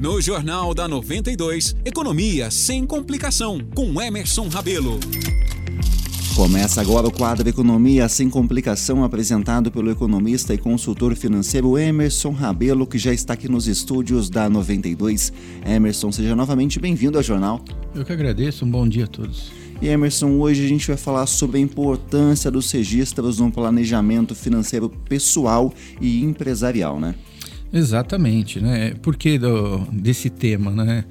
No Jornal da 92, Economia sem complicação, com Emerson Rabelo. Começa agora o quadro Economia sem complicação, apresentado pelo economista e consultor financeiro Emerson Rabelo, que já está aqui nos estúdios da 92. Emerson, seja novamente bem-vindo ao jornal. Eu que agradeço, um bom dia a todos. E Emerson, hoje a gente vai falar sobre a importância dos registros no planejamento financeiro pessoal e empresarial, né? Exatamente, né? Por que do, desse tema, né?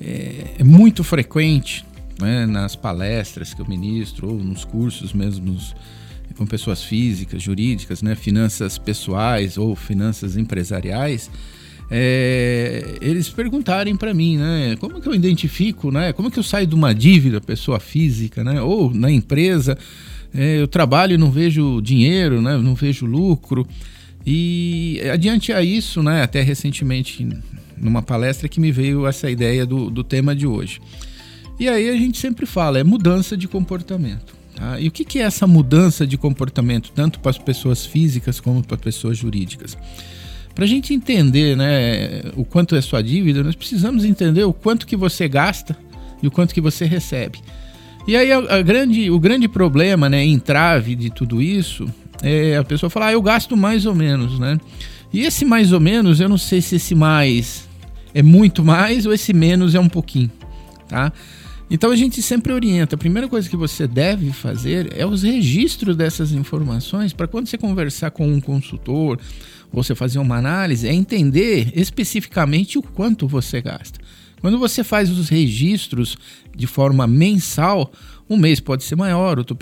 É, é muito frequente né, nas palestras que eu ministro ou nos cursos mesmo com pessoas físicas, jurídicas, né, finanças pessoais ou finanças empresariais, é, eles perguntarem para mim, né, como que eu identifico, né, como que eu saio de uma dívida pessoa física, né, ou na empresa, é, eu trabalho e não vejo dinheiro, né, não vejo lucro. E adiante a isso, né, até recentemente numa palestra que me veio essa ideia do, do tema de hoje. E aí a gente sempre fala, é mudança de comportamento. Tá? E o que, que é essa mudança de comportamento, tanto para as pessoas físicas como para as pessoas jurídicas? Para a gente entender né, o quanto é sua dívida, nós precisamos entender o quanto que você gasta e o quanto que você recebe. E aí a, a grande, o grande problema, né, entrave de tudo isso, é a pessoa falar, ah, eu gasto mais ou menos, né? E esse mais ou menos, eu não sei se esse mais é muito mais ou esse menos é um pouquinho, tá? Então a gente sempre orienta. A primeira coisa que você deve fazer é os registros dessas informações para quando você conversar com um consultor, você fazer uma análise, é entender especificamente o quanto você gasta. Quando você faz os registros de forma mensal, um mês pode ser maior, outro,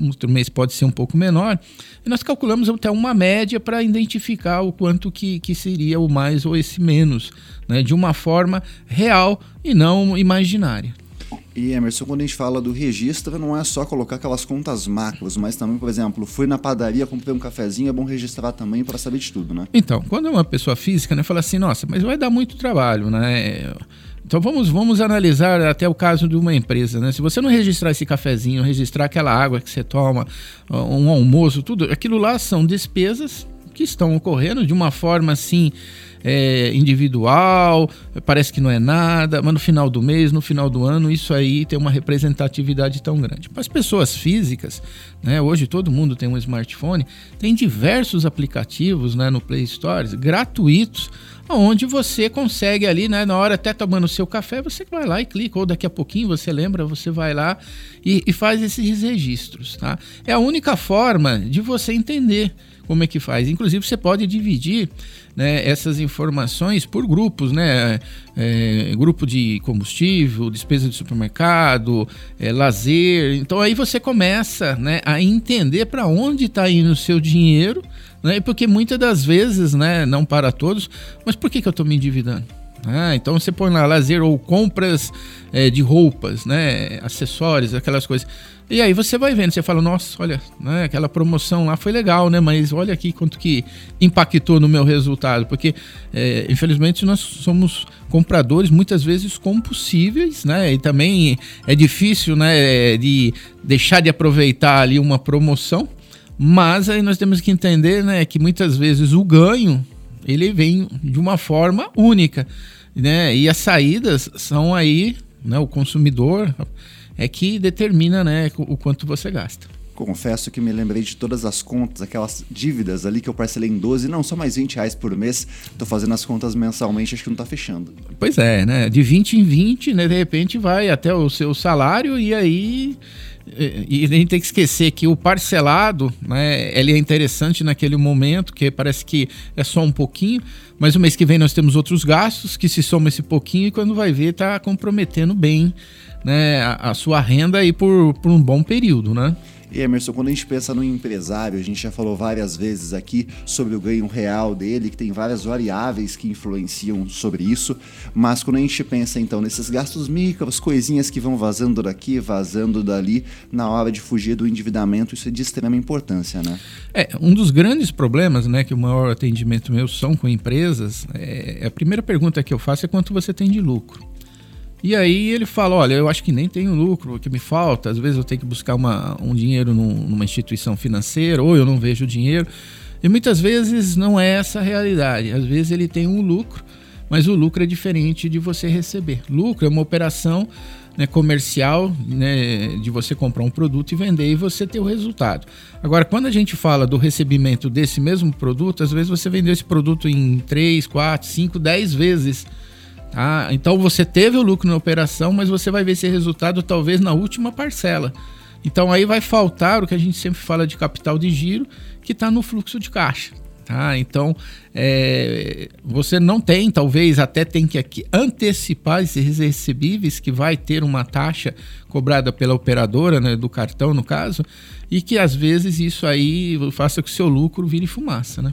outro mês pode ser um pouco menor, e nós calculamos até uma média para identificar o quanto que, que seria o mais ou esse menos, né, de uma forma real e não imaginária. E Emerson, quando a gente fala do registro, não é só colocar aquelas contas macros, mas também, por exemplo, fui na padaria, comprei um cafezinho, é bom registrar também para saber de tudo, né? Então, quando é uma pessoa física, né, fala assim, nossa, mas vai dar muito trabalho, né? Então vamos, vamos analisar até o caso de uma empresa, né? Se você não registrar esse cafezinho, registrar aquela água que você toma, um almoço, tudo, aquilo lá são despesas que estão ocorrendo de uma forma assim é, individual, parece que não é nada, mas no final do mês, no final do ano, isso aí tem uma representatividade tão grande. Para as pessoas físicas, né, hoje todo mundo tem um smartphone, tem diversos aplicativos né, no Play Store gratuitos, onde você consegue ali, né, na hora até tomando seu café, você vai lá e clica, ou daqui a pouquinho você lembra, você vai lá e, e faz esses registros. Tá? É a única forma de você entender como é que faz. Inclusive, você pode dividir né, essas informações por grupos, né? É, grupo de combustível, despesa de supermercado, é, lazer. Então aí você começa né, a entender para onde está indo o seu dinheiro, né? Porque muitas das vezes, né, não para todos, mas por que, que eu estou me endividando? Ah, então você põe lá lazer ou compras é, de roupas, né, acessórios, aquelas coisas. E aí você vai vendo, você fala, nossa, olha, né, aquela promoção lá foi legal, né? Mas olha aqui quanto que impactou no meu resultado. Porque, é, infelizmente, nós somos compradores muitas vezes compulsíveis, né? E também é difícil, né, de deixar de aproveitar ali uma promoção. Mas aí nós temos que entender, né, que muitas vezes o ganho ele vem de uma forma única, né? E as saídas são aí, né, o consumidor é que determina né, o quanto você gasta. Confesso que me lembrei de todas as contas, aquelas dívidas ali que eu parcelei em 12, não, só mais 20 reais por mês. Tô fazendo as contas mensalmente, acho que não tá fechando. Pois é, né? De 20 em 20, né? De repente vai até o seu salário e aí. E a gente tem que esquecer que o parcelado, né, ele é interessante naquele momento, que parece que é só um pouquinho, mas o mês que vem nós temos outros gastos que se soma esse pouquinho e quando vai ver está comprometendo bem né, a, a sua renda aí por, por um bom período, né? Emerson, quando a gente pensa no empresário, a gente já falou várias vezes aqui sobre o ganho real dele, que tem várias variáveis que influenciam sobre isso, mas quando a gente pensa então nesses gastos micros, coisinhas que vão vazando daqui, vazando dali, na hora de fugir do endividamento, isso é de extrema importância, né? É, um dos grandes problemas, né, que o maior atendimento meu são com empresas, é, a primeira pergunta que eu faço é quanto você tem de lucro. E aí ele fala, olha, eu acho que nem tenho lucro, o que me falta, às vezes eu tenho que buscar uma, um dinheiro num, numa instituição financeira, ou eu não vejo dinheiro. E muitas vezes não é essa a realidade. Às vezes ele tem um lucro, mas o lucro é diferente de você receber. Lucro é uma operação né, comercial, né, de você comprar um produto e vender e você ter o resultado. Agora, quando a gente fala do recebimento desse mesmo produto, às vezes você vendeu esse produto em 3, 4, 5, 10 vezes. Tá? Então você teve o lucro na operação, mas você vai ver esse resultado talvez na última parcela. Então aí vai faltar o que a gente sempre fala de capital de giro, que está no fluxo de caixa. Tá? Então, é, você não tem, talvez até tem que aqui antecipar esses recebíveis, que vai ter uma taxa cobrada pela operadora, né, do cartão no caso, e que às vezes isso aí faça que o seu lucro vire fumaça, né?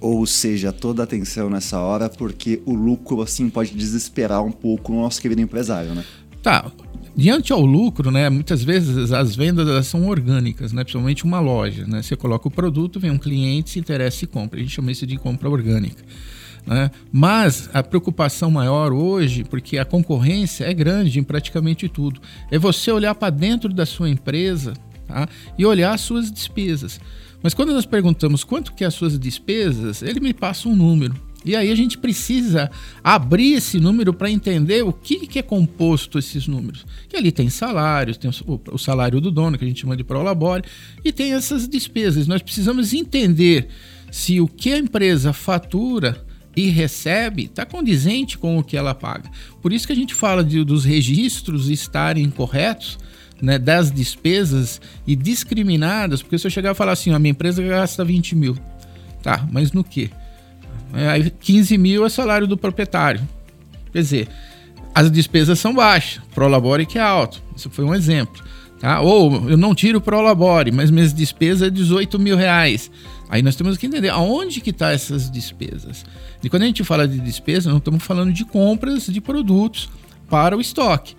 Ou seja, toda atenção nessa hora, porque o lucro assim pode desesperar um pouco o nosso querido empresário, né? Tá, Diante ao lucro, né, muitas vezes as vendas são orgânicas, né, principalmente uma loja. Né, você coloca o produto, vem um cliente, se interessa e compra. A gente chama isso de compra orgânica. Né? Mas a preocupação maior hoje, porque a concorrência é grande em praticamente tudo, é você olhar para dentro da sua empresa tá? e olhar as suas despesas. Mas quando nós perguntamos quanto que é as suas despesas, ele me passa um número. E aí a gente precisa abrir esse número para entender o que, que é composto esses números. Que ali tem salários, tem o, salário do dono, que a gente chama de prolabore, e tem essas despesas. Nós precisamos entender se o que a empresa fatura e recebe está condizente com o que ela paga. Por isso que a gente fala de, dos registros estarem corretos, né, das despesas e discriminadas, porque se eu chegar e falar assim, a minha empresa gasta 20 mil, tá, mas no que? É, 15 mil é salário do proprietário. Quer dizer, as despesas são baixas, Prolabore que é alto. Isso foi um exemplo. Tá? Ou eu não tiro Prolabore, mas minhas despesas é 18 mil reais. Aí nós temos que entender aonde que estão tá essas despesas. E quando a gente fala de despesa, não estamos falando de compras de produtos para o estoque.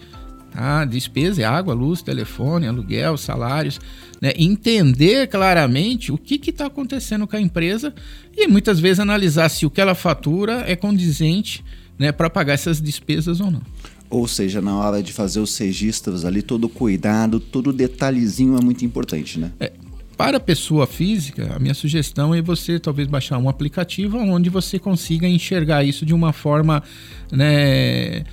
Tá? Despesa é água, luz, telefone, aluguel, salários. Né? Entender claramente o que está acontecendo com a empresa e muitas vezes analisar se o que ela fatura é condizente né, para pagar essas despesas ou não. Ou seja, na hora de fazer os registros ali, todo cuidado, todo detalhezinho é muito importante, né? É, para a pessoa física, a minha sugestão é você talvez baixar um aplicativo onde você consiga enxergar isso de uma forma né,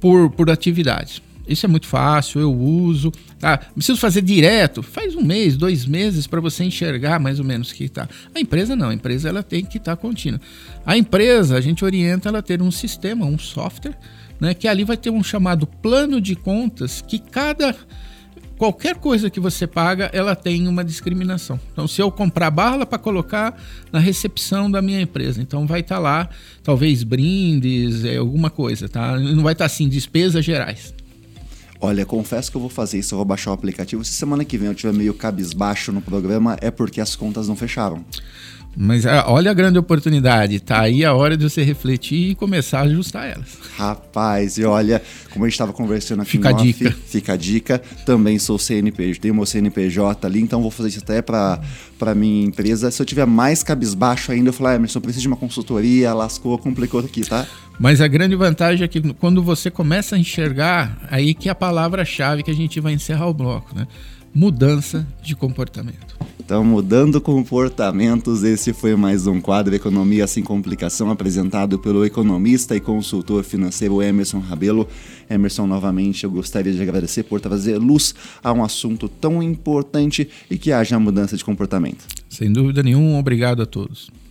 por, por atividades. Isso é muito fácil, eu uso. Tá? Preciso fazer direto. Faz um mês, dois meses para você enxergar mais ou menos que está. A empresa não, a empresa ela tem que estar tá contínua. A empresa, a gente orienta ela a ter um sistema, um software, né, que ali vai ter um chamado plano de contas que cada qualquer coisa que você paga, ela tem uma discriminação. Então, se eu comprar bala para colocar na recepção da minha empresa, então vai estar tá lá, talvez brindes, é, alguma coisa, tá? Não vai estar tá, assim despesas gerais. Olha, confesso que eu vou fazer isso, eu vou baixar o aplicativo. Se semana que vem eu tiver meio cabisbaixo no programa, é porque as contas não fecharam. Mas ah, olha a grande oportunidade, tá aí a hora de você refletir e começar a ajustar elas. Rapaz, e olha, como a gente estava conversando aqui fica a dica. fica a dica. Também sou CNPJ, tenho meu CNPJ ali, então vou fazer isso até para para minha empresa. Se eu tiver mais cabisbaixo ainda, eu falar, ah, Emerson, eu preciso de uma consultoria, lascou, complicou aqui, tá? Mas a grande vantagem é que quando você começa a enxergar, aí que é a palavra-chave que a gente vai encerrar o bloco, né? Mudança de comportamento. Então, mudando comportamentos, esse foi mais um quadro Economia Sem Complicação, apresentado pelo economista e consultor financeiro Emerson Rabelo. Emerson, novamente, eu gostaria de agradecer por trazer luz a um assunto tão importante e que haja mudança de comportamento. Sem dúvida nenhuma, obrigado a todos.